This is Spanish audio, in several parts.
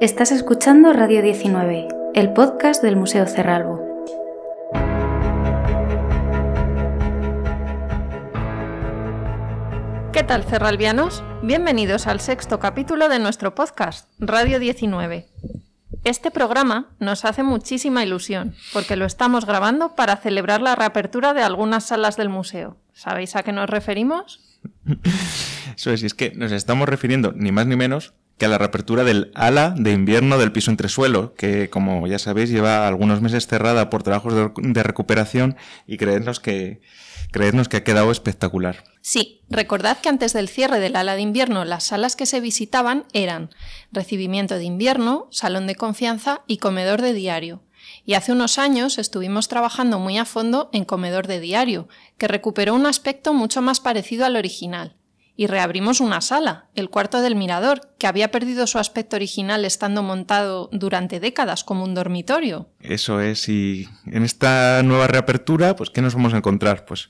Estás escuchando Radio 19, el podcast del Museo Cerralbo. ¿Qué tal, cerralbianos? Bienvenidos al sexto capítulo de nuestro podcast, Radio 19. Este programa nos hace muchísima ilusión, porque lo estamos grabando para celebrar la reapertura de algunas salas del museo. ¿Sabéis a qué nos referimos? Eso es, y es que nos estamos refiriendo ni más ni menos que a la reapertura del ala de invierno del piso entresuelo, que como ya sabéis lleva algunos meses cerrada por trabajos de, recuperación y creednos que, creednos que ha quedado espectacular. Sí, recordad que antes del cierre del ala de invierno las salas que se visitaban eran recibimiento de invierno, salón de confianza y comedor de diario. Y hace unos años estuvimos trabajando muy a fondo en comedor de diario, que recuperó un aspecto mucho más parecido al original y reabrimos una sala, el cuarto del mirador, que había perdido su aspecto original estando montado durante décadas como un dormitorio. Eso es, y en esta nueva reapertura, pues ¿qué nos vamos a encontrar? Pues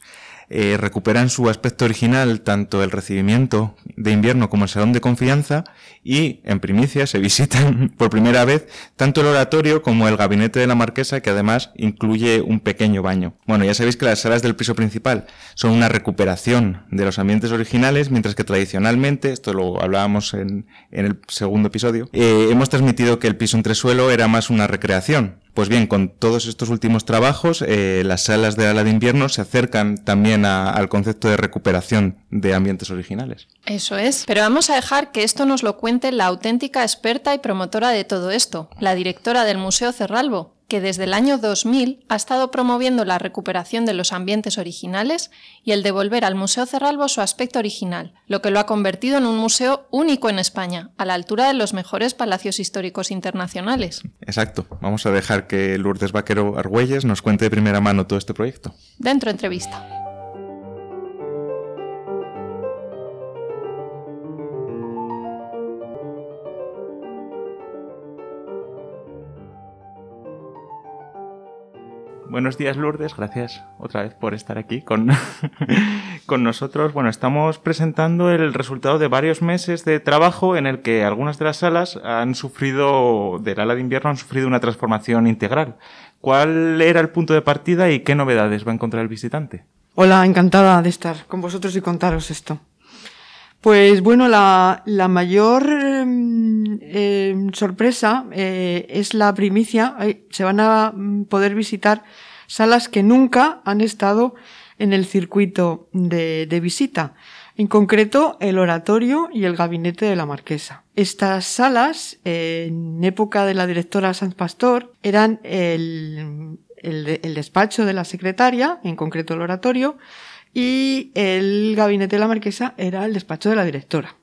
eh, recuperan su aspecto original tanto el recibimiento de invierno como el salón de confianza y, en primicia, se visitan por primera vez tanto el oratorio como el gabinete de la marquesa, que además incluye un pequeño baño. Bueno, ya sabéis que las salas del piso principal son una recuperación de los ambientes originales, mientras que tradicionalmente, esto lo hablábamos en, el segundo episodio, eh, hemos transmitido que el piso entresuelo era más una recreación, pues bien, con todos estos últimos trabajos, eh, las salas de ala de invierno se acercan también al concepto de recuperación de ambientes originales. Eso es, pero vamos a dejar que esto nos lo cuente la auténtica experta y promotora de todo esto, la directora del Museo Cerralbo, que desde el año 2000 ha estado promoviendo la recuperación de los ambientes originales y el devolver al Museo Cerralbo su aspecto original, lo que lo ha convertido en un museo único en España, a la altura de los mejores palacios históricos internacionales. Exacto. Vamos a dejar que Lourdes Vaquero Argüelles nos cuente de primera mano todo este proyecto. Dentro entrevista. Buenos días Lourdes, gracias otra vez por estar aquí con, con nosotros. Bueno, estamos presentando el resultado de varios meses de trabajo en el que algunas de las salas han sufrido, del ala de invierno, han sufrido una transformación integral. ¿Cuál era el punto de partida y qué novedades va a encontrar el visitante? Hola, encantada de estar con vosotros y contaros esto. Pues bueno, la, la mayor em, sorpresa eh, es la primicia. Se van a mm, poder visitar salas que nunca han estado en el circuito de, visita. En concreto, el oratorio y el gabinete de la marquesa. Estas salas, en época de la directora Sanz Pastor, eran el despacho de la secretaria, en concreto el oratorio, y el gabinete de la marquesa era el despacho de la directora.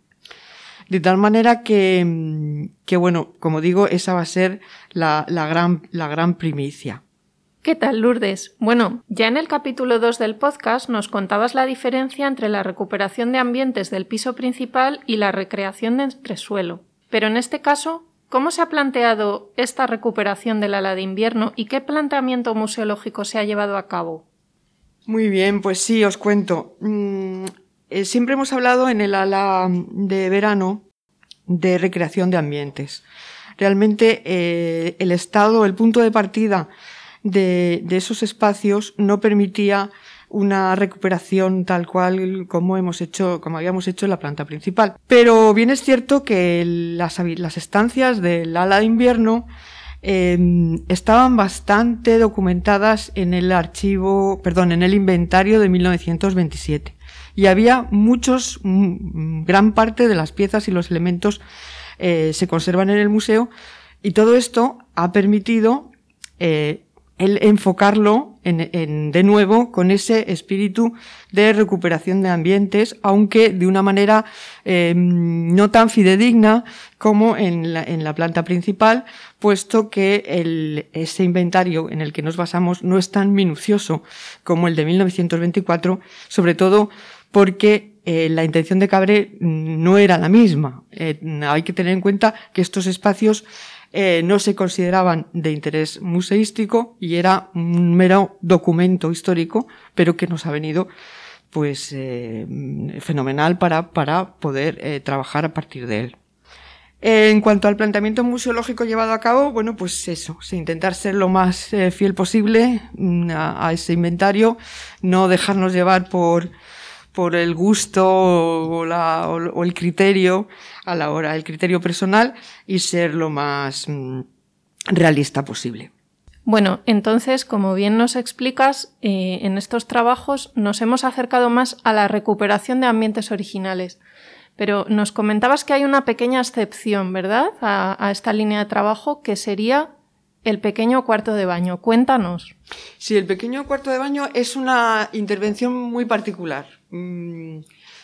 De tal manera que, que bueno, como digo, esa va a ser la, la, gran, la gran primicia. ¿Qué tal, Lourdes? Bueno, ya en el capítulo 2 del podcast nos contabas la diferencia entre la recuperación de ambientes del piso principal y la recreación de entresuelo. Pero en este caso, ¿cómo se ha planteado esta recuperación del ala de invierno y qué planteamiento museológico se ha llevado a cabo? Muy bien, pues sí, os cuento. Mm, eh, siempre hemos hablado en el ala de verano de recreación de ambientes. Realmente eh, el estado, el punto de partida de, esos espacios no permitía una recuperación tal cual como hemos hecho, como habíamos hecho en la planta principal. Pero bien es cierto que las, estancias del ala de invierno Em, estaban bastante documentadas en el archivo, perdón, en el inventario de 1927. Y había muchos, gran parte de las piezas y los elementos eh, se conservan en el museo y todo esto ha permitido eh, el enfocarlo en, de nuevo con ese espíritu de recuperación de ambientes, aunque de una manera em, no tan fidedigna como en la, en la, planta principal, puesto que el, ese inventario en el que nos basamos no es tan minucioso como el de 1924, sobre todo porque eh, la intención de Cabré no era la misma. Eh, hay que tener en cuenta que estos espacios eh, no se consideraban de interés museístico y era un mero documento histórico, pero que nos ha venido pues fenomenal para, para poder trabajar a partir de él. En cuanto al planteamiento museológico llevado a cabo, bueno, pues eso, intentar ser lo más fiel posible mm, a, ese inventario, no dejarnos llevar por, por el gusto o, el criterio a la hora, el criterio personal y ser lo más mm, realista posible. Bueno, entonces, como bien nos explicas, eh, en estos trabajos nos hemos acercado más a la recuperación de ambientes originales. Pero nos comentabas que hay una pequeña excepción, ¿verdad?, a, esta línea de trabajo, que sería el pequeño cuarto de baño. Cuéntanos. Sí, el pequeño cuarto de baño es una intervención muy particular, mm,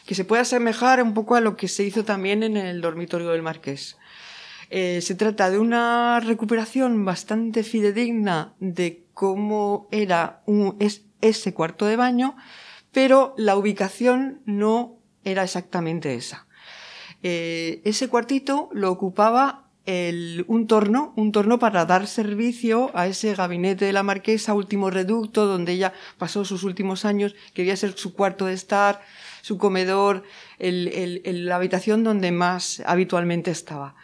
que se puede asemejar un poco a lo que se hizo también en el dormitorio del Marqués. Eh, se trata de una recuperación bastante fidedigna de cómo era ese cuarto de baño, pero la ubicación no era exactamente esa. Eh, ese cuartito lo ocupaba un torno, un torno para dar servicio a ese gabinete de la marquesa, último reducto, donde ella pasó sus últimos años, quería ser su cuarto de estar, su comedor, la habitación donde más habitualmente estaba.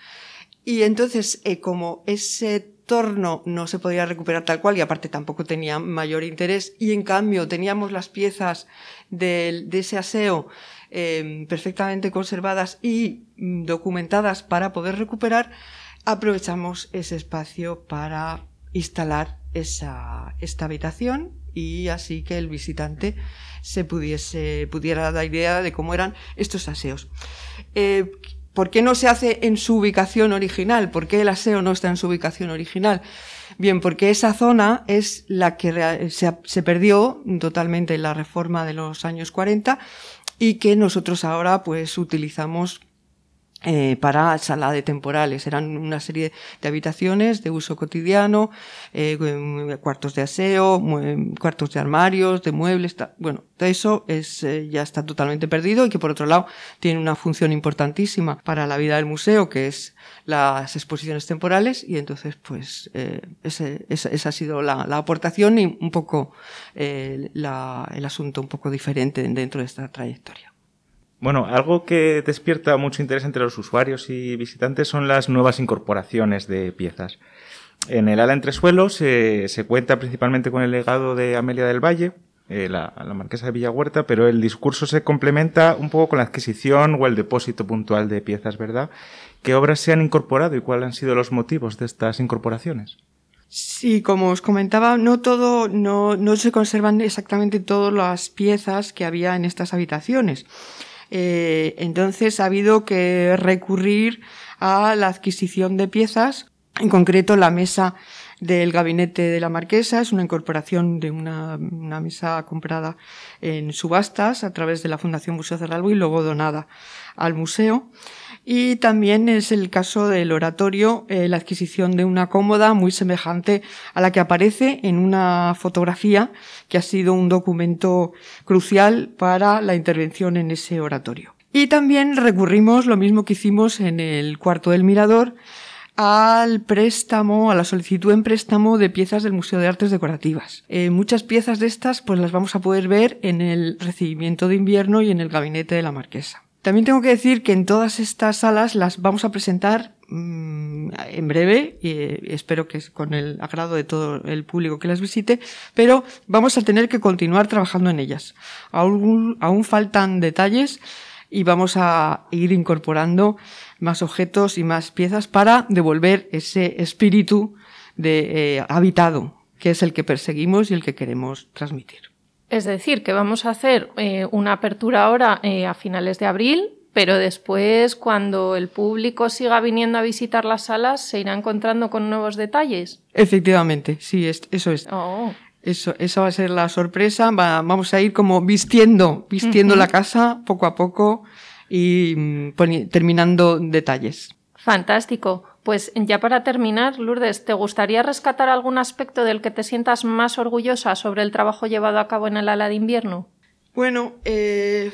Y entonces, eh, como ese torno no se podía recuperar tal cual y aparte tampoco tenía mayor interés y en cambio teníamos las piezas de, ese aseo em, perfectamente conservadas y mm, documentadas para poder recuperar, aprovechamos ese espacio para instalar esa, esta habitación y así que el visitante se pudiese, pudiera dar idea de cómo eran estos aseos. Eh, ¿Por qué no se hace en su ubicación original? ¿Por qué el aseo no está en su ubicación original? Bien, porque esa zona es la que se, perdió totalmente en la reforma de los años 40 y que nosotros ahora pues utilizamos eh, para sala de temporales. Eran una serie de habitaciones de uso cotidiano, eh, cuartos de aseo, cuartos de armarios, de muebles. Bueno, eso es, eh, ya está totalmente perdido y que por otro lado tiene una función importantísima para la vida del museo, que es las exposiciones temporales y entonces pues eh, ese, esa, ha sido la, aportación y un poco eh, la, el asunto un poco diferente dentro de esta trayectoria. Bueno, algo que despierta mucho interés entre los usuarios y visitantes son las nuevas incorporaciones de piezas. En el ala entresuelo se, se cuenta principalmente con el legado de Amelia del Valle, eh, la, marquesa de Villahuerta, pero el discurso se complementa un poco con la adquisición o el depósito puntual de piezas, ¿verdad? ¿Qué obras se han incorporado y cuáles han sido los motivos de estas incorporaciones? Sí, como os comentaba, no todo, no se conservan exactamente todas las piezas que había en estas habitaciones. Eh, entonces ha habido que recurrir a la adquisición de piezas, en concreto la mesa del gabinete de la marquesa, es una incorporación de una, mesa comprada en subastas a través de la Fundación Museo Cerralbo y luego donada al museo. Y también es el caso del oratorio, eh, la adquisición de una cómoda muy semejante a la que aparece en una fotografía que ha sido un documento crucial para la intervención en ese oratorio. Y también recurrimos, lo mismo que hicimos en el cuarto del mirador, al préstamo, a la solicitud en préstamo de piezas del Museo de Artes Decorativas. Eh, muchas piezas de estas pues las vamos a poder ver en el recibimiento de invierno y en el gabinete de la marquesa. También tengo que decir que en todas estas salas las vamos a presentar mm, en breve y eh, espero que es con el agrado de todo el público que las visite, pero vamos a tener que continuar trabajando en ellas. Aún, faltan detalles y vamos a ir incorporando más objetos y más piezas para devolver ese espíritu de eh, habitado, que es el que perseguimos y el que queremos transmitir. Es decir, que vamos a hacer eh, una apertura ahora eh, a finales de abril, pero después, cuando el público siga viniendo a visitar las salas, se irá encontrando con nuevos detalles. Efectivamente, sí, eso es. Oh. Eso, esa va a ser la sorpresa. vamos a ir como vistiendo, vistiendo la casa poco a poco y mm, terminando detalles. Fantástico. Pues ya para terminar, Lourdes, ¿te gustaría rescatar algún aspecto del que te sientas más orgullosa sobre el trabajo llevado a cabo en el ala de invierno? Bueno, eh,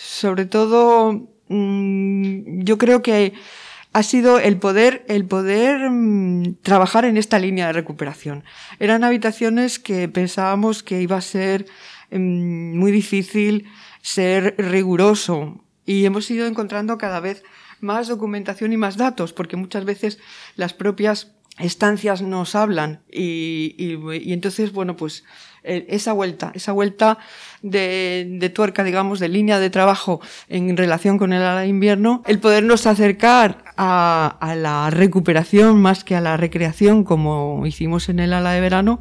sobre todo, mm, yo creo que ha sido el poder, el poder mm, trabajar en esta línea de recuperación. Eran habitaciones que pensábamos que iba a ser mm, muy difícil ser riguroso y hemos ido encontrando cada vez más documentación y más datos, porque muchas veces las propias estancias nos hablan y, entonces, bueno, pues eh, esa vuelta, esa vuelta de, de, tuerca, digamos, de línea de trabajo en relación con el ala de invierno, el podernos acercar a, a la recuperación más que a la recreación como hicimos en el ala de verano,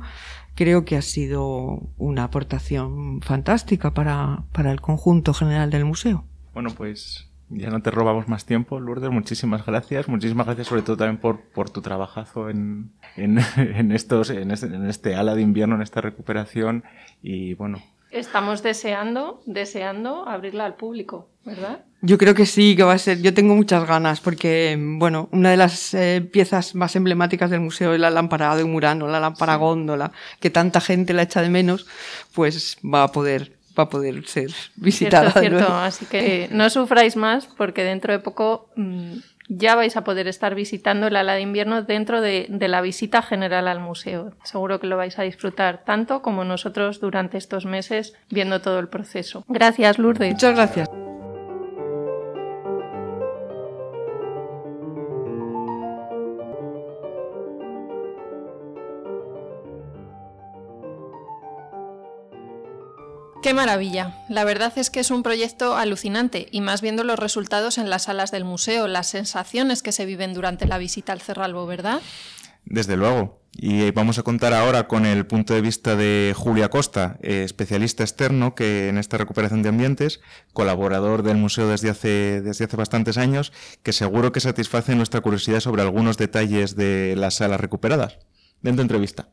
creo que ha sido una aportación fantástica para, para el conjunto general del museo. Bueno, pues ya no te robamos más tiempo, Lourdes. Muchísimas gracias. Muchísimas gracias sobre todo también por, por tu trabajazo en, en, en estos, en este, en este ala de invierno, en esta recuperación. Y bueno. Estamos deseando, deseando abrirla al público, ¿verdad? Yo creo que sí, que va a ser. Yo tengo muchas ganas porque, bueno, una de las eh, piezas más emblemáticas del museo es la lámpara de Murano, la lámpara góndola, que tanta gente la echa de menos, pues va a poder va a poder ser visitada. Cierto, cierto. Así que no sufráis más porque dentro de poco mm, ya vais a poder estar visitando el ala de invierno dentro de, de, la visita general al museo. Seguro que lo vais a disfrutar tanto como nosotros durante estos meses viendo todo el proceso. Gracias, Lourdes. Muchas gracias. Qué maravilla. La verdad es que es un proyecto alucinante y más viendo los resultados en las salas del museo, las sensaciones que se viven durante la visita al Cerralbo, ¿verdad? Desde luego. Y vamos a contar ahora con el punto de vista de Julia Costa, eh, especialista externo que en esta recuperación de ambientes, colaborador del museo desde hace, desde hace bastantes años, que seguro que satisface nuestra curiosidad sobre algunos detalles de las salas recuperadas. Dentro entrevista.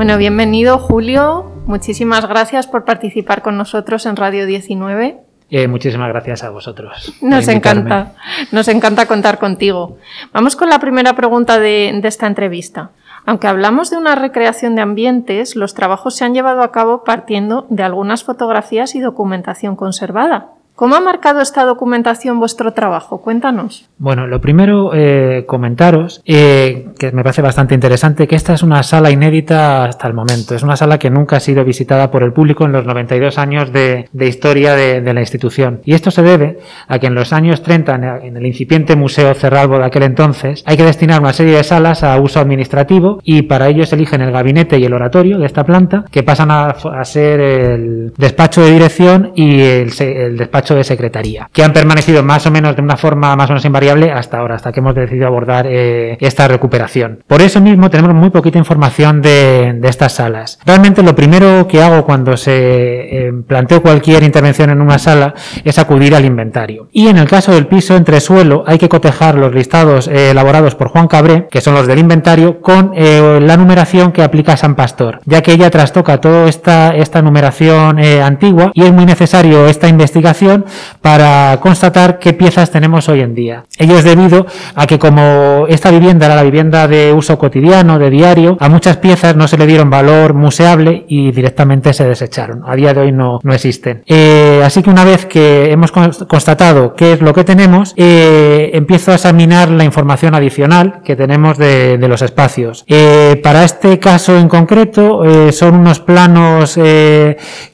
Bueno, bienvenido Julio. Muchísimas gracias por participar con nosotros en Radio 19. Eh, muchísimas gracias a vosotros. Nos encanta, nos encanta contar contigo. Vamos con la primera pregunta de, de esta entrevista. Aunque hablamos de una recreación de ambientes, los trabajos se han llevado a cabo partiendo de algunas fotografías y documentación conservada. ¿Cómo ha marcado esta documentación vuestro trabajo? Cuéntanos. Bueno, lo primero, eh, comentaros, eh, que me parece bastante interesante, que esta es una sala inédita hasta el momento. Es una sala que nunca ha sido visitada por el público en los 92 años de, historia de, la institución. Y esto se debe a que en los años 30, en el incipiente Museo Cerralbo de aquel entonces, hay que destinar una serie de salas a uso administrativo y para ello se eligen el gabinete y el oratorio de esta planta, que pasan a, ser el despacho de dirección y el, el despacho de secretaría, que han permanecido más o menos de una forma más o menos invariable hasta ahora, hasta que hemos decidido abordar eh, esta recuperación. Por eso mismo tenemos muy poquita información de, estas salas. Realmente lo primero que hago cuando se eh, planteo cualquier intervención en una sala es acudir al inventario. Y en el caso del piso entre suelo hay que cotejar los listados eh, elaborados por Juan Cabré, que son los del inventario, con eh, la numeración que aplica San Pastor, ya que ella trastoca toda esta, esta numeración antigua y es muy necesario esta investigación para constatar qué piezas tenemos hoy en día. Ello es debido a que como esta vivienda era la vivienda de uso cotidiano, de diario, a muchas piezas no se le dieron valor museable y directamente se desecharon. A día de hoy no, no existen. Eh, así que una vez que hemos constatado qué es lo que tenemos, eh, empiezo a examinar la información adicional que tenemos de, los espacios. Eh, para este caso en concreto son unos planos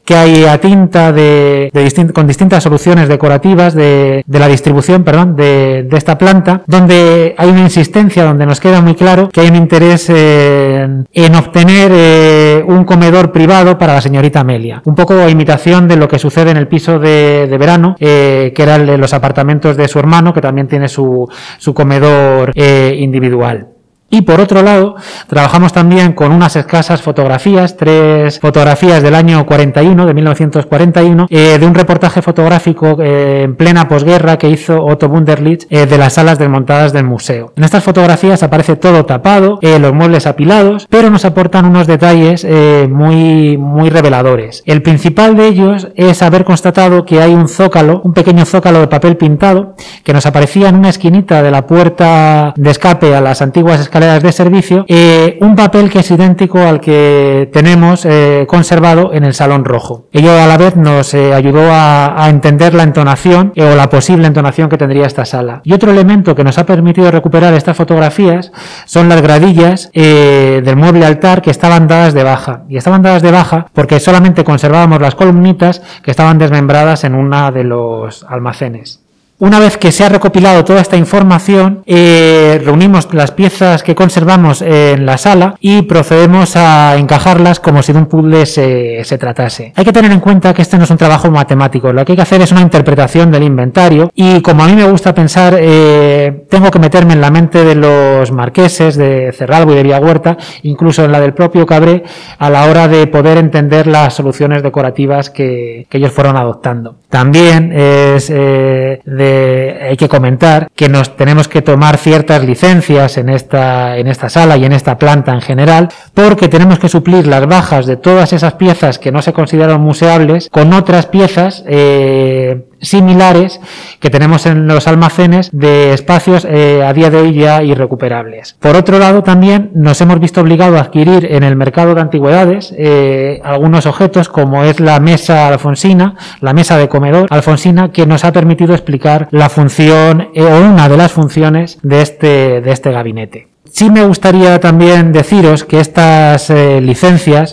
que hay a tinta de, de distin con distintas soluciones decorativas de, de la distribución, perdón, de, de, esta planta, donde hay una insistencia, donde nos queda muy claro que hay un interés en, en obtener eh, un comedor privado para la señorita Amelia. Un poco a imitación de lo que sucede en el piso de, verano, eh, que era el de los apartamentos de su hermano, que también tiene su, su comedor eh, individual. Y por otro lado, trabajamos también con unas escasas fotografías, tres fotografías del año 41, de 1941, eh, de un reportaje fotográfico eh, en plena posguerra que hizo Otto Wunderlich eh, de las salas desmontadas del museo. En estas fotografías aparece todo tapado, los muebles apilados, pero nos aportan unos detalles muy, muy reveladores. El principal de ellos es haber constatado que hay un zócalo, un pequeño zócalo de papel pintado, que nos aparecía en una esquinita de la puerta de escape a las antiguas escaleras de servicio, eh, un papel que es idéntico al que tenemos eh, conservado en el Salón Rojo. Ello a la vez nos eh, ayudó a, a, entender la entonación o la posible entonación que tendría esta sala. Y otro elemento que nos ha permitido recuperar estas fotografías son las gradillas del mueble altar que estaban dadas de baja. Y estaban dadas de baja porque solamente conservábamos las columnitas que estaban desmembradas en una de los almacenes. Una vez que se ha recopilado toda esta información, eh, reunimos las piezas que conservamos en la sala y procedemos a encajarlas como si de un puzzle se, se, tratase. Hay que tener en cuenta que este no es un trabajo matemático, lo que hay que hacer es una interpretación del inventario y como a mí me gusta pensar, eh, tengo que meterme en la mente de los marqueses de Cerralbo y de Villahuerta, incluso en la del propio Cabré, a la hora de poder entender las soluciones decorativas que, que ellos fueron adoptando. También es eh, de hay que comentar que nos tenemos que tomar ciertas licencias en esta, en esta sala y en esta planta en general, porque tenemos que suplir las bajas de todas esas piezas que no se consideran museables con otras piezas eh, similares que tenemos en los almacenes de espacios eh, a día de hoy ya irrecuperables. Por otro lado, también nos hemos visto obligados a adquirir en el mercado de antigüedades eh, algunos objetos como es la mesa alfonsina, la mesa de comedor alfonsina, que nos ha permitido explicar la función eh, o una de las funciones de este, de este gabinete. Sí me gustaría también deciros que estas licencias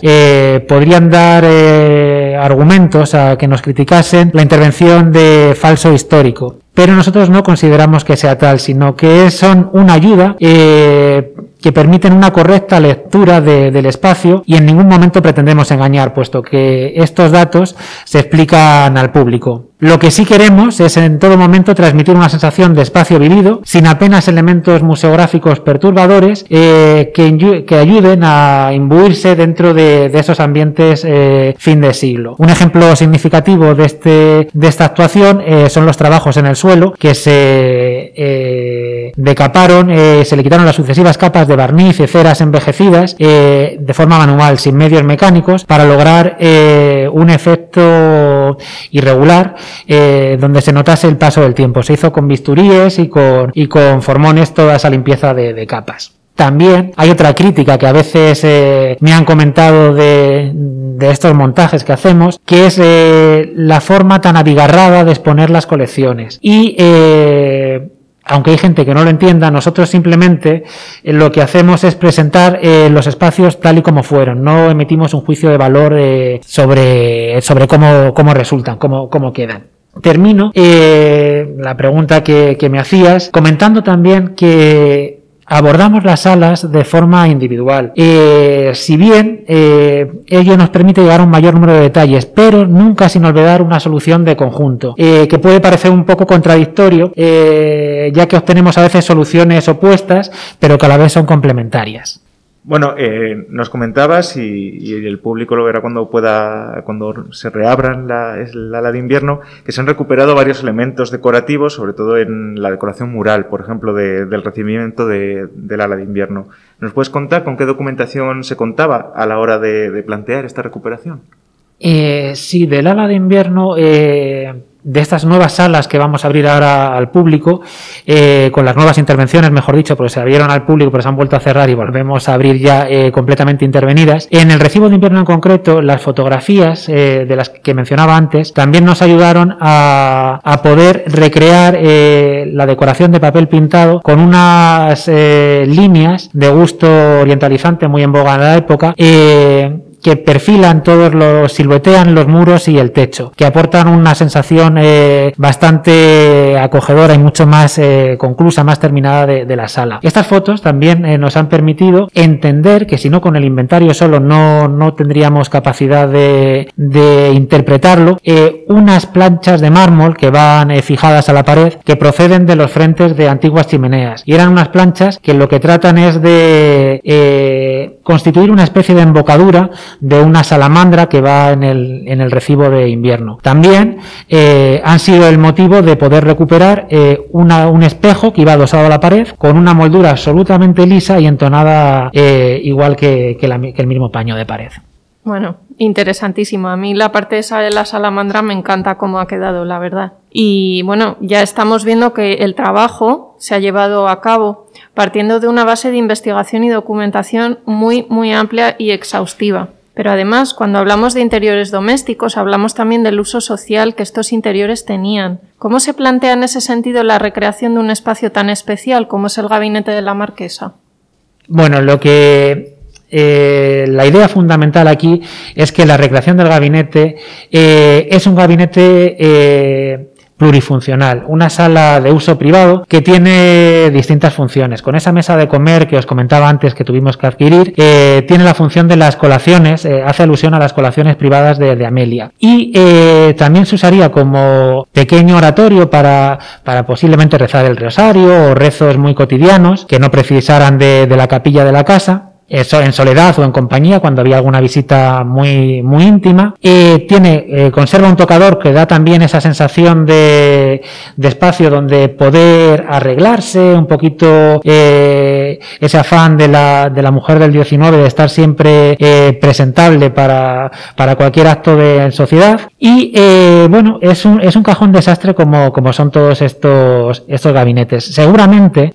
podrían dar eh, argumentos a que nos criticasen la intervención de falso histórico. Pero nosotros no consideramos que sea tal, sino que son una ayuda que permiten una correcta lectura de, del espacio y en ningún momento pretendemos engañar, puesto que estos datos se explican al público. Lo que sí queremos es en todo momento transmitir una sensación de espacio vivido, sin apenas elementos museográficos perturbadores, eh, que, que, ayuden a imbuirse dentro de, esos ambientes eh, fin de siglo. Un ejemplo significativo de, este, de esta actuación eh, son los trabajos en el suelo, que se decaparon, se le quitaron las sucesivas capas de barniz y ceras envejecidas eh, de forma manual, sin medios mecánicos, para lograr eh, un efecto irregular eh, donde se notase el paso del tiempo. Se hizo con bisturíes y con, y con formones toda esa limpieza de, capas. También hay otra crítica que a veces me han comentado de, estos montajes que hacemos, que es la forma tan abigarrada de exponer las colecciones. Y aunque hay gente que no lo entienda, nosotros simplemente eh, lo que hacemos es presentar eh, los espacios tal y como fueron. No emitimos un juicio de valor eh, sobre, sobre cómo, cómo resultan, cómo, cómo quedan. Termino la pregunta que, que me hacías comentando también que abordamos las salas de forma individual. Eh, si bien eh, ello nos permite llegar a un mayor número de detalles, pero nunca sin olvidar una solución de conjunto, eh, que puede parecer un poco contradictorio, ya que obtenemos a veces soluciones opuestas, pero que a la vez son complementarias. Bueno, eh, nos comentabas, y, el público lo verá cuando pueda, cuando se reabran la, la ala de invierno, que se han recuperado varios elementos decorativos, sobre todo en la decoración mural, por ejemplo, de, del recibimiento de, del ala de invierno. ¿Nos puedes contar con qué documentación se contaba a la hora de, de plantear esta recuperación? Eh, sí, del ala de invierno. Eh de estas nuevas salas que vamos a abrir ahora al público, eh, con las nuevas intervenciones, mejor dicho, porque se abrieron al público, pero se han vuelto a cerrar y volvemos a abrir ya eh, completamente intervenidas. En el recibo de invierno en concreto, las fotografías eh, de las que mencionaba antes también nos ayudaron a, poder recrear eh, la decoración de papel pintado con unas eh, líneas de gusto orientalizante muy en boga en la época que perfilan todos los, siluetean los muros y el techo, que aportan una sensación eh, bastante acogedora y mucho más eh, conclusa, más terminada de, de, la sala. Estas fotos también eh, nos han permitido entender que si no con el inventario solo no, no tendríamos capacidad de, de interpretarlo, eh, unas planchas de mármol que van eh, fijadas a la pared que proceden de los frentes de antiguas chimeneas. Y eran unas planchas que lo que tratan es de constituir una especie de embocadura de una salamandra que va en el, en el recibo de invierno. También eh, han sido el motivo de poder recuperar eh, una, un espejo que iba adosado a la pared con una moldura absolutamente lisa y entonada eh, igual que, que, el mismo paño de pared. Bueno, interesantísimo. A mí la parte esa de la salamandra me encanta cómo ha quedado, la verdad. Y bueno, ya estamos viendo que el trabajo se ha llevado a cabo partiendo de una base de investigación y documentación muy, muy amplia y exhaustiva. Pero además, cuando hablamos de interiores domésticos, hablamos también del uso social que estos interiores tenían. ¿Cómo se plantea en ese sentido la recreación de un espacio tan especial como es el gabinete de la marquesa? Bueno, lo que eh, la idea fundamental aquí es que la recreación del gabinete eh, es un gabinete eh, plurifuncional, una sala de uso privado que tiene distintas funciones. Con esa mesa de comer que os comentaba antes que tuvimos que adquirir, tiene la función de las colaciones, hace alusión a las colaciones privadas de, Amelia. Y también se usaría como pequeño oratorio para, para posiblemente rezar el rosario o rezos muy cotidianos que no precisaran de la capilla de la casa eso en soledad o en compañía cuando había alguna visita muy muy íntima. Eh, tiene eh, conserva un tocador que da también esa sensación de, de espacio donde poder arreglarse un poquito eh, ese afán de la, de la mujer del 19 de estar siempre eh, presentable para, para cualquier acto de sociedad. Y eh, bueno es un, es un cajón desastre como, como son todos estos estos gabinetes. Seguramente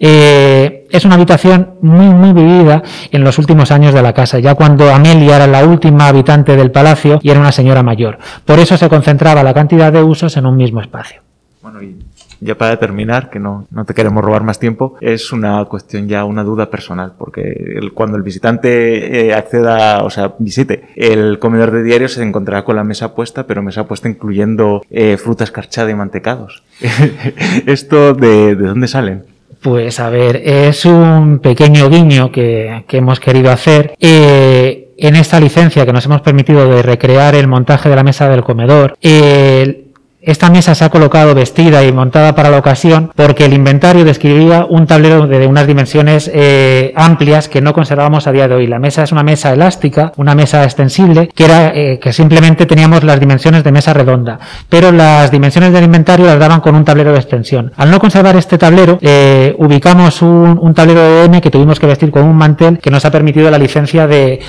es una habitación muy muy vivida en los últimos años de la casa, ya cuando Amelia era la última habitante del palacio y era una señora mayor. Por eso se concentraba la cantidad de usos en un mismo espacio. Bueno, y ya para terminar, que no, no te queremos robar más tiempo, es una cuestión ya, una duda personal, porque cuando el visitante eh, acceda, o sea, visite el comedor de diario se encontrará con la mesa puesta, pero mesa puesta incluyendo eh, fruta escarchada y mantecados. ¿Esto de, de dónde salen? Pues a ver, es un pequeño guiño que, hemos querido hacer. Eh, en esta licencia que nos hemos permitido de recrear el montaje de la mesa del comedor, esta mesa se ha colocado vestida y montada para la ocasión porque el inventario describía un tablero de unas dimensiones eh, amplias que no conservábamos a día de hoy. La mesa es una mesa elástica, una mesa extensible, que era eh, que simplemente teníamos las dimensiones de mesa redonda, pero las dimensiones del inventario las daban con un tablero de extensión. Al no conservar este tablero, eh, ubicamos un, tablero de M que tuvimos que vestir con un mantel que nos ha permitido la licencia de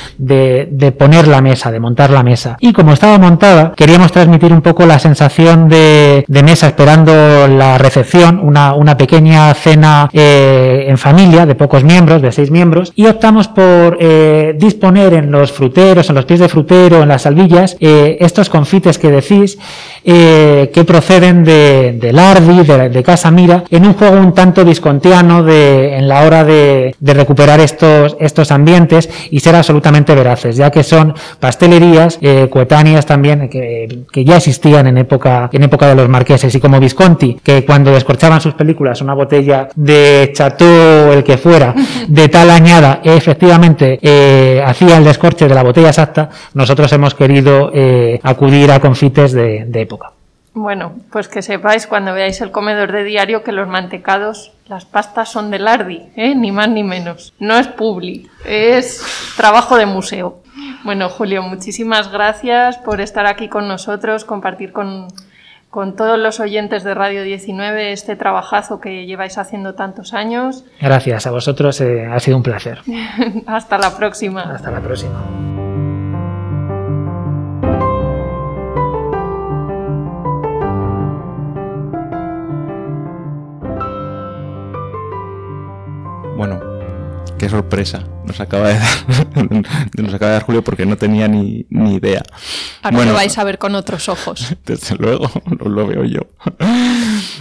poner la mesa, de montar la mesa. Y como estaba montada, queríamos transmitir un poco la sensación de, mesa esperando la recepción, una, una pequeña cena eh, en familia de pocos miembros, de seis miembros, y optamos por eh, disponer en los fruteros, en los pies de frutero, en las salvillas, eh, estos confites que decís, que proceden de, de Lardi, de, de, Casa Mira, en un juego un tanto discontiano de, en la hora de, recuperar estos, estos ambientes y ser absolutamente veraces, ya que son pastelerías coetáneas también que, que ya existían en época en época de los marqueses, y como Visconti, que cuando descorchaban sus películas una botella de Chateau, el que fuera, de tal añada, efectivamente eh, hacía el descorche de la botella exacta, nosotros hemos querido eh, acudir a confites de, de época. Bueno, pues que sepáis cuando veáis el comedor de diario que los mantecados, las pastas son de Lardi, ¿eh? ni más ni menos. No es publi, es trabajo de museo. Bueno, Julio, muchísimas gracias por estar aquí con nosotros, compartir con, con todos los oyentes de Radio 19 este trabajazo que lleváis haciendo tantos años. Gracias a vosotros, eh, ha sido un placer. Hasta la próxima. Hasta la próxima. Qué sorpresa nos acaba de dar, nos acaba de dar Julio porque no tenía ni, ni idea. Ahora bueno, lo vais a ver con otros ojos. Desde luego, no lo veo yo.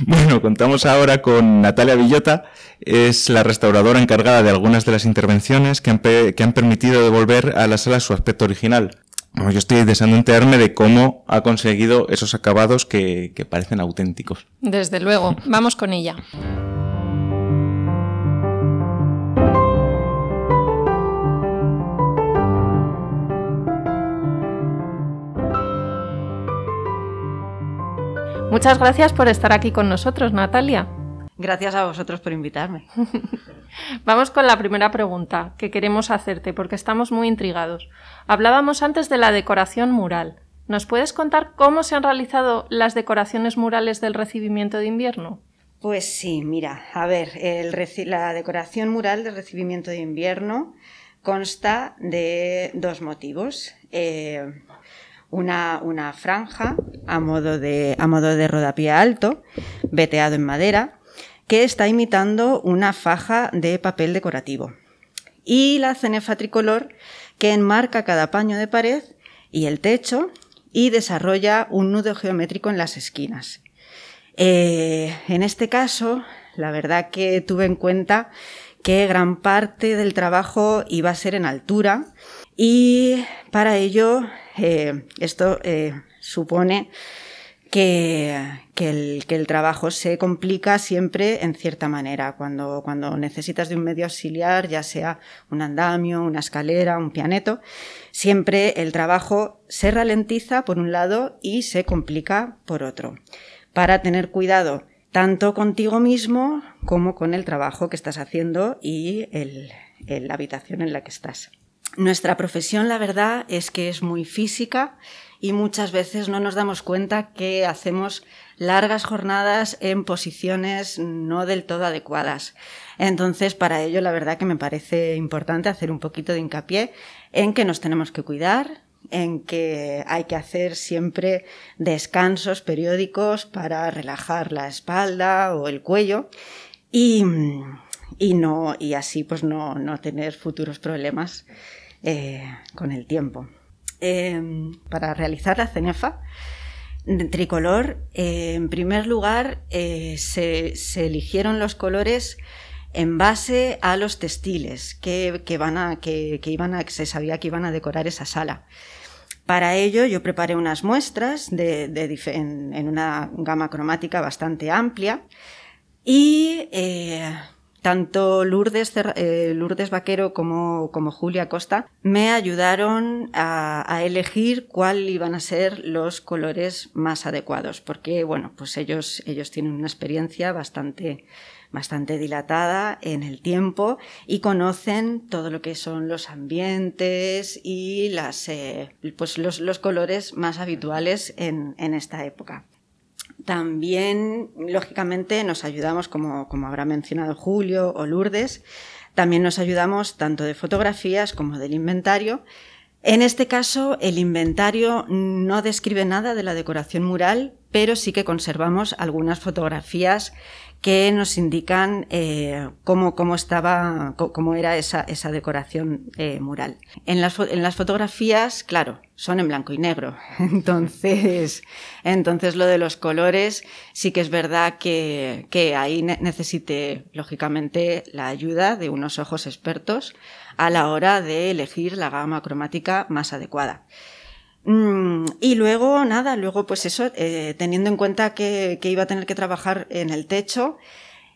Bueno, contamos ahora con Natalia Villota, es la restauradora encargada de algunas de las intervenciones que han, que han permitido devolver a la sala su aspecto original. Bueno, yo estoy deseando enterarme de cómo ha conseguido esos acabados que, que parecen auténticos. Desde luego, vamos con ella. Muchas gracias por estar aquí con nosotros, Natalia. Gracias a vosotros por invitarme. Vamos con la primera pregunta que queremos hacerte porque estamos muy intrigados. Hablábamos antes de la decoración mural. ¿Nos puedes contar cómo se han realizado las decoraciones murales del recibimiento de invierno? Pues sí, mira, a ver, el la decoración mural del recibimiento de invierno consta de dos motivos. Eh, una, una, franja a modo, de, a modo de rodapié alto, veteado en madera, que está imitando una faja de papel decorativo. Y la cenefa tricolor, que enmarca cada paño de pared y el techo y desarrolla un nudo geométrico en las esquinas. Eh, en este caso, la verdad que tuve en cuenta que gran parte del trabajo iba a ser en altura y para ello eh, esto eh, supone que, el, trabajo se complica siempre en cierta manera. Cuando, cuando necesitas de un medio auxiliar, ya sea un andamio, una escalera, un pianeto, siempre el trabajo se ralentiza por un lado y se complica por otro. Para tener cuidado tanto contigo mismo como con el trabajo que estás haciendo y la habitación en la que estás. Nuestra profesión, la verdad, es que es muy física y muchas veces no nos damos cuenta que hacemos largas jornadas en posiciones no del todo adecuadas. Entonces, para ello, la verdad que me parece importante hacer un poquito de hincapié en que nos tenemos que cuidar, en que hay que hacer siempre descansos periódicos para relajar la espalda o el cuello y, no, y así pues no, tener futuros problemas eh, con el tiempo. Em, para realizar la cenefa tricolor, eh, en primer lugar eh, se, eligieron los colores en base a los textiles que, van a, que, se sabía que iban a decorar esa sala. Para ello yo preparé unas muestras en, una gama cromática bastante amplia y tanto Lourdes, eh, Lourdes Vaquero como, como, Julia Costa me ayudaron a, elegir cuál iban a ser los colores más adecuados, porque bueno, pues ellos, ellos tienen una experiencia bastante, bastante dilatada en el tiempo y conocen todo lo que son los ambientes y las, eh, pues los, los, colores más habituales en, en esta época. También, lógicamente, nos ayudamos, como, como habrá mencionado Julio o Lourdes, también nos ayudamos tanto de fotografías como del inventario. En este caso, el inventario no describe nada de la decoración mural, pero sí que conservamos algunas fotografías que nos indican eh, cómo, cómo, estaba, cómo era esa, esa decoración eh, mural. En las, en las, fotografías, claro, son en blanco y negro. Entonces, entonces lo de los colores sí que es verdad que, que ahí necesite, lógicamente, la ayuda de unos ojos expertos a la hora de elegir la gama cromática más adecuada. Mm, y luego, nada, luego pues eso, eh, teniendo en cuenta que, iba a tener que trabajar en el techo,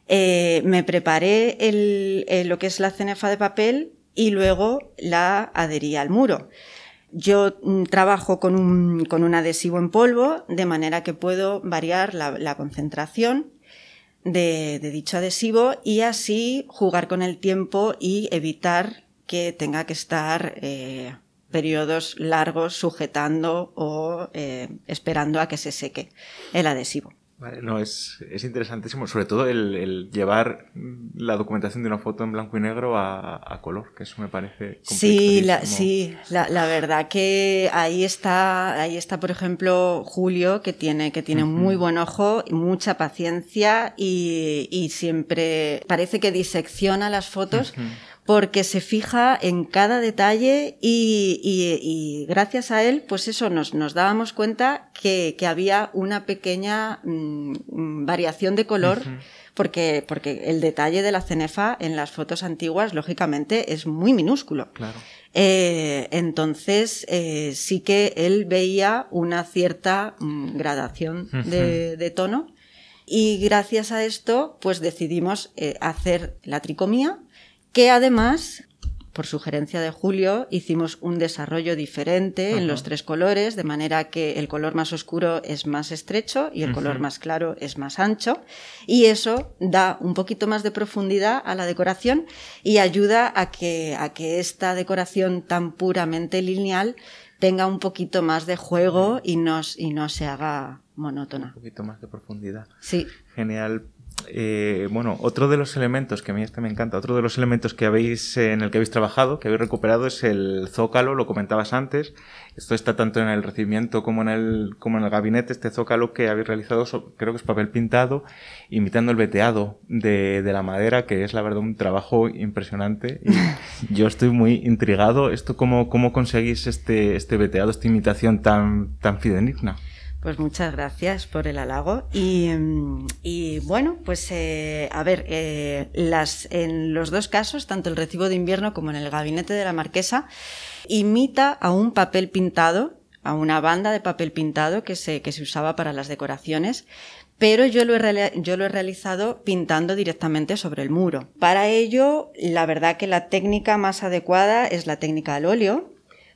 eh, me preparé el, lo que es la cenefa de papel y luego la adherí al muro. Yo mm, trabajo con un, con un, adhesivo en polvo, de manera que puedo variar la, concentración de, dicho adhesivo y así jugar con el tiempo y evitar que tenga que estar eh, periodos largos sujetando o eh, esperando a que se seque el adhesivo. Vale, no, es, es interesantísimo, sobre todo el, llevar la documentación de una foto en blanco y negro a, color, que eso me parece Sí, la, sí la, la, verdad que ahí está, ahí está, por ejemplo, Julio, que tiene, que tiene muy buen ojo, mucha paciencia y, y, siempre parece que disecciona las fotos porque se fija en cada detalle y, gracias a él, pues eso, nos, nos dábamos cuenta que, había una pequeña mm, variación de color. Porque, porque el detalle de la cenefa en las fotos antiguas, lógicamente, es muy minúsculo. Claro. Eh, entonces, eh, sí que él veía una cierta mm, gradación de, tono. Y gracias a esto, pues decidimos eh, hacer la tricomía, que además, por sugerencia de Julio, hicimos un desarrollo diferente en los tres colores, de manera que el color más oscuro es más estrecho y el color más claro es más ancho, y eso da un poquito más de profundidad a la decoración y ayuda a que, a que esta decoración tan puramente lineal tenga un poquito más de juego y no, y no se haga monótona. Un poquito más de profundidad. Sí. Genial. Eh, bueno, otro de los elementos que a mí este me encanta, otro de los elementos que habéis en el que habéis trabajado, que habéis recuperado es el zócalo, lo comentabas antes. Esto está tanto en el recibimiento como en el como en el gabinete, este zócalo que habéis realizado, creo que es papel pintado, imitando el veteado de, de la madera, que es la verdad un trabajo impresionante. Y yo estoy muy intrigado. Esto cómo cómo conseguís este este veteado, esta imitación tan tan fidedigna. Pues muchas gracias por el halago. Y, y bueno, pues eh, a ver, eh, las, en los dos casos, tanto el recibo de invierno como en el gabinete de la marquesa, imita a un papel pintado, a una banda de papel pintado que se, que se usaba para las decoraciones, pero yo lo, he, yo lo he realizado pintando directamente sobre el muro. Para ello, la verdad que la técnica más adecuada es la técnica al óleo,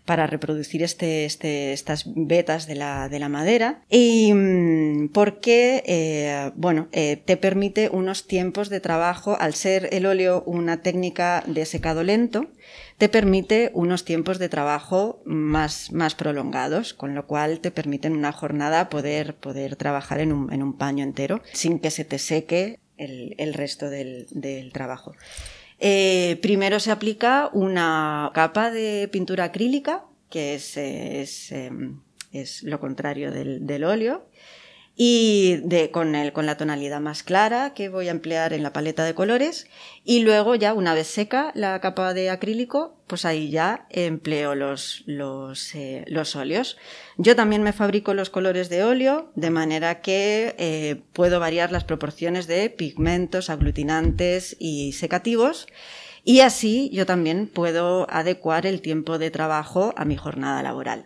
para reproducir este, este, estas vetas de la, de la madera y mm, porque eh, bueno, eh, te permite unos tiempos de trabajo, al ser el óleo una técnica de secado lento, te permite unos tiempos de trabajo más, prolongados, con lo cual te permite en una jornada poder, trabajar en un, paño entero sin que se te seque el, resto del trabajo. Eh, primero se aplica una capa de pintura acrílica, que es, es, em, es lo contrario del, del óleo, y de, con, el, con la tonalidad más clara que voy a emplear en la paleta de colores. Y luego ya una vez seca la capa de acrílico pues ahí ya empleo los, los, eh, los óleos. Yo también me fabrico los colores de óleo de manera que eh, puedo variar las proporciones de pigmentos, aglutinantes y secativos. Y así yo también puedo adecuar el tiempo de trabajo a mi jornada laboral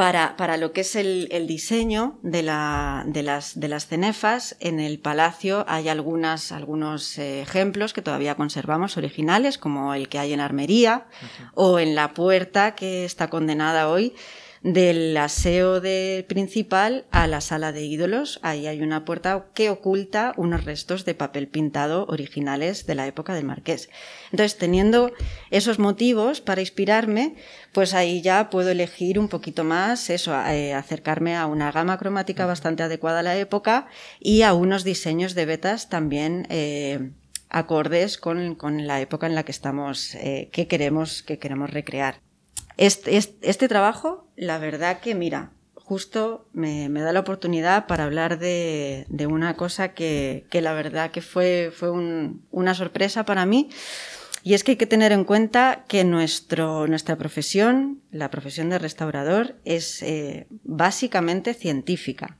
para, para lo que es el, el diseño de, la, de, las, de las cenefas, en el palacio hay algunas, algunos eh, ejemplos que todavía conservamos originales, como el que hay en Armería o en la puerta que está condenada hoy del aseo de principal a la sala de ídolos. Ahí hay una puerta que oculta unos restos de papel pintado originales de la época del marqués. Entonces, teniendo esos motivos para inspirarme, pues ahí ya puedo elegir un poquito más eso, eh, acercarme a una gama cromática bastante adecuada a la época y a unos diseños de vetas también eh, acordes con, con, la época en la que estamos, eh, que queremos, que queremos recrear. Este, este, trabajo, la verdad que, mira, justo me, da la oportunidad para hablar de, una cosa que, la verdad que fue, fue una sorpresa para mí. Y es que hay que tener en cuenta que nuestro, nuestra profesión, la profesión de restaurador, es eh, básicamente científica.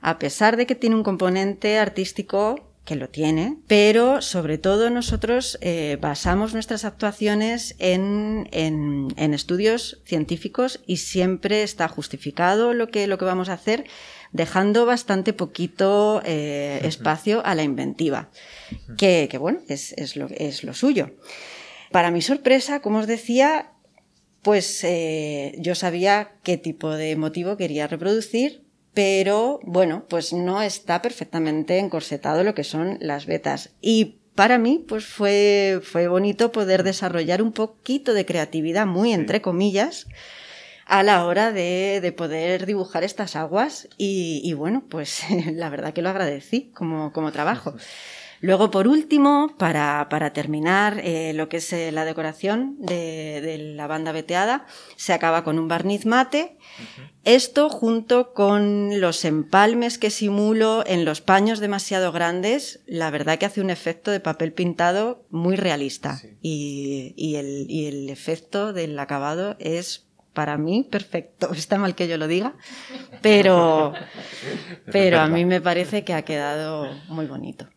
A pesar de que tiene un componente artístico que lo tiene, pero sobre todo nosotros eh, basamos nuestras actuaciones en, en, en, estudios científicos y siempre está justificado lo que, lo que vamos a hacer, dejando bastante poquito eh, espacio a la inventiva, que, que bueno, es, es, lo, es lo suyo. Para mi sorpresa, como os decía, pues eh, yo sabía qué tipo de motivo quería reproducir, pero bueno, pues no está perfectamente encorsetado lo que son las vetas. Y para mí, pues fue, fue bonito poder desarrollar un poquito de creatividad, muy entre comillas, a la hora de, de poder dibujar estas aguas. Y, y, bueno, pues la verdad que lo agradecí como, como trabajo. Luego, por último, para, para terminar eh, lo que es eh, la decoración de, de, la banda veteada, se acaba con un barniz mate. Esto junto con los empalmes que simulo en los paños demasiado grandes, la verdad que hace un efecto de papel pintado muy realista. Sí. Y, y, el, y el efecto del acabado es para mí perfecto. Está mal que yo lo diga, pero, pero a mí me parece que ha quedado muy bonito.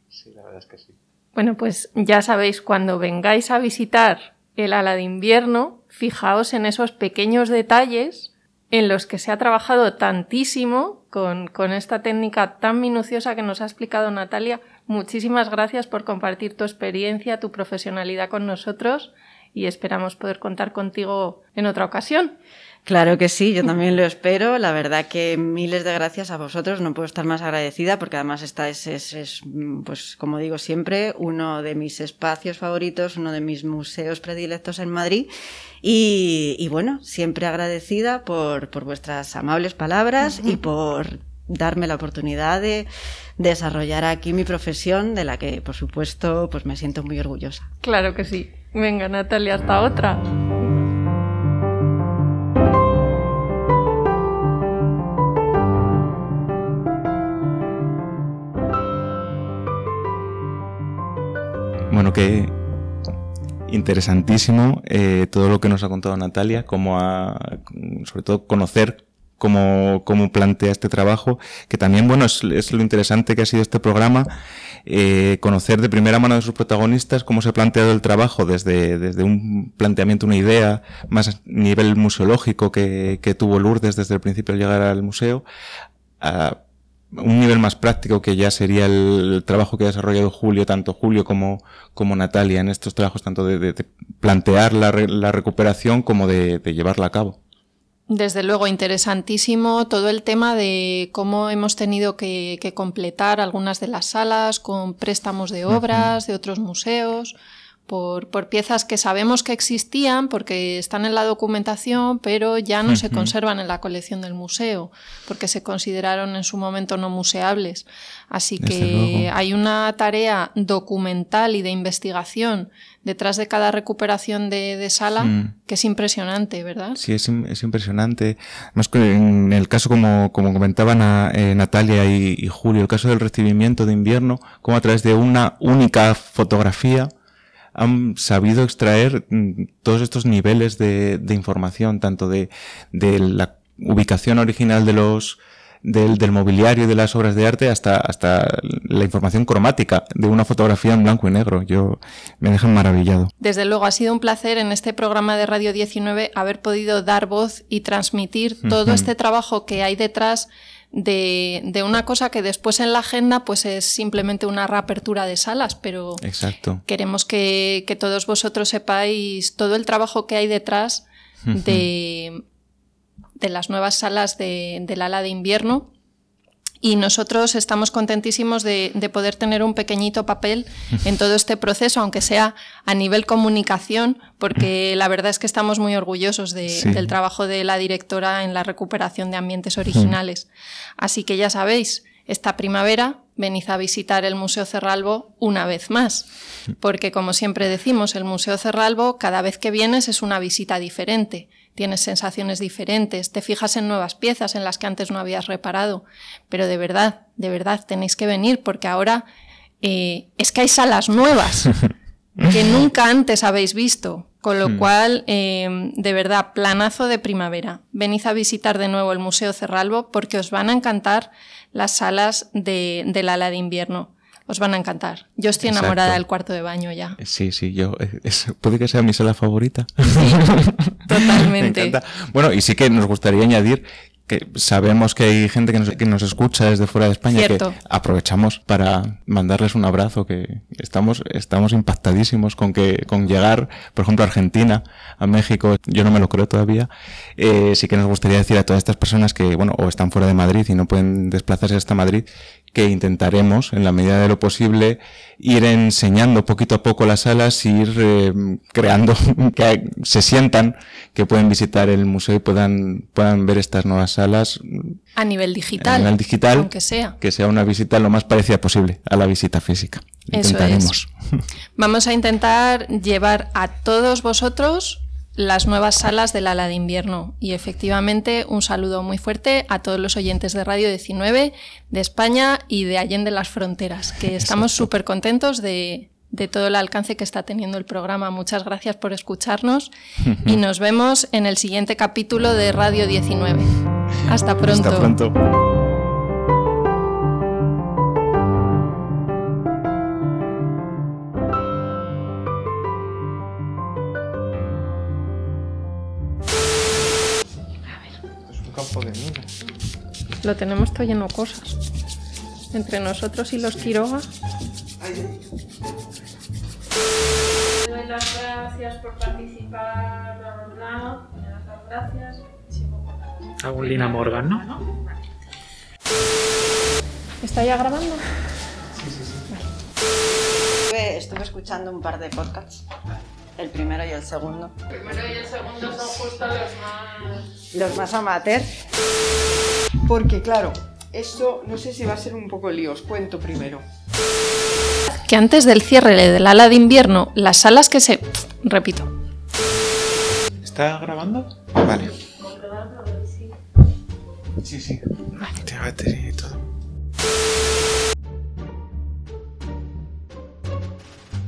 Bueno, pues ya sabéis, cuando vengáis a visitar el ala de invierno, fijaos en esos pequeños detalles en los que se ha trabajado tantísimo con, con, esta técnica tan minuciosa que nos ha explicado Natalia. Muchísimas gracias por compartir tu experiencia, tu profesionalidad con nosotros y esperamos poder contar contigo en otra ocasión. Claro que sí, yo también lo espero. La verdad que miles de gracias a vosotros. No puedo estar más agradecida porque además esta es, es, es, pues como digo siempre, uno de mis espacios favoritos, uno de mis museos predilectos en Madrid. Y, y bueno, siempre agradecida por, por vuestras amables palabras uh -huh. y por darme la oportunidad de desarrollar aquí mi profesión, de la que, por supuesto, pues me siento muy orgullosa. Claro que sí. Venga, Natalia, hasta otra. Que interesantísimo eh, todo lo que nos ha contado Natalia, como a, sobre todo conocer cómo, cómo plantea este trabajo, que también, bueno, es, lo interesante que ha sido este programa, eh, conocer de primera mano de sus protagonistas cómo se ha planteado el trabajo desde, desde un planteamiento, una idea más a nivel museológico que, tuvo Lourdes desde el principio al llegar al museo, un nivel más práctico que ya sería el trabajo que ha desarrollado Julio, tanto Julio como, como Natalia en estos trabajos, tanto de, de, de plantear la, re, la, recuperación como de, de llevarla a cabo. Desde luego, interesantísimo todo el tema de cómo hemos tenido que, que completar algunas de las salas con préstamos de obras uh -huh. de otros museos, por, por, piezas que sabemos que existían porque están en la documentación, pero ya no uh -huh. se conservan en la colección del museo, porque se consideraron en su momento no museables. Así Desde que luego. hay una tarea documental y de investigación detrás de cada recuperación de, de sala mm. que es impresionante, ¿verdad? Sí, es, es impresionante. Además, en el caso, como, como comentaban a, eh, Natalia y, y Julio, el caso del recibimiento de invierno, como a través de una única fotografía, han sabido extraer mm, todos estos niveles de, de información, tanto de, de, la ubicación original de los del, del, mobiliario y de las obras de arte hasta, hasta la información cromática de una fotografía en blanco y negro. Yo me dejan maravillado. Desde luego, ha sido un placer en este programa de Radio 19 haber podido dar voz y transmitir todo uh -huh. este trabajo que hay detrás de, de, una cosa que después en la agenda pues es simplemente una reapertura de salas, pero Exacto. queremos que, que, todos vosotros sepáis todo el trabajo que hay detrás de, de, las nuevas salas de, del ala de invierno. Y nosotros estamos contentísimos de, de, poder tener un pequeñito papel en todo este proceso, aunque sea a nivel comunicación, porque la verdad es que estamos muy orgullosos de, sí. del trabajo de la directora en la recuperación de ambientes originales. Así que ya sabéis, esta primavera venid a visitar el Museo Cerralbo una vez más, porque como siempre decimos, el Museo Cerralbo cada vez que vienes es una visita diferente tienes sensaciones diferentes, te fijas en nuevas piezas en las que antes no habías reparado, pero de verdad, de verdad tenéis que venir porque ahora eh, es que hay salas nuevas que nunca antes habéis visto, con lo hmm. cual, eh, de verdad, planazo de primavera. Venid a visitar de nuevo el Museo Cerralbo porque os van a encantar las salas de, del ala de invierno os van a encantar. Yo estoy enamorada Exacto. del cuarto de baño ya. Sí, sí, yo es, puede que sea mi sala favorita. Sí, totalmente. bueno, y sí que nos gustaría añadir que sabemos que hay gente que nos, que nos escucha desde fuera de España Cierto. que aprovechamos para mandarles un abrazo que estamos estamos impactadísimos con que con llegar por ejemplo a Argentina a México yo no me lo creo todavía eh, sí que nos gustaría decir a todas estas personas que bueno o están fuera de Madrid y no pueden desplazarse hasta Madrid que intentaremos, en la medida de lo posible, ir enseñando poquito a poco las salas, ir eh, creando que se sientan que pueden visitar el museo y puedan, puedan ver estas nuevas salas. A nivel digital. A nivel digital. Aunque sea. Que sea una visita lo más parecida posible a la visita física. Eso Intentaremos. Es. Vamos a intentar llevar a todos vosotros las nuevas salas del ala de invierno. Y efectivamente, un saludo muy fuerte a todos los oyentes de Radio 19 de España y de Allende las Fronteras, que estamos súper contentos de, de todo el alcance que está teniendo el programa. Muchas gracias por escucharnos y nos vemos en el siguiente capítulo de Radio 19. Hasta pronto. Hasta pronto. Lo tenemos todo lleno de cosas. Entre nosotros y los Quiroga. doy las gracias por participar, bla, bla, bla. Me das las gracias. Algún Lina Morgan, ¿no? ¿Está ya grabando? Sí, sí, sí. Vale. Estuve escuchando un par de podcasts. El primero y el segundo. El primero y el segundo son justo los más... Los más amateur. Porque, claro, Esto no sé si va a ser un poco lío, os cuento primero. Que antes del cierre del ala de invierno, las salas que se... Repito. ¿Está grabando? Vale. Sí, sí. Tiene batería y todo.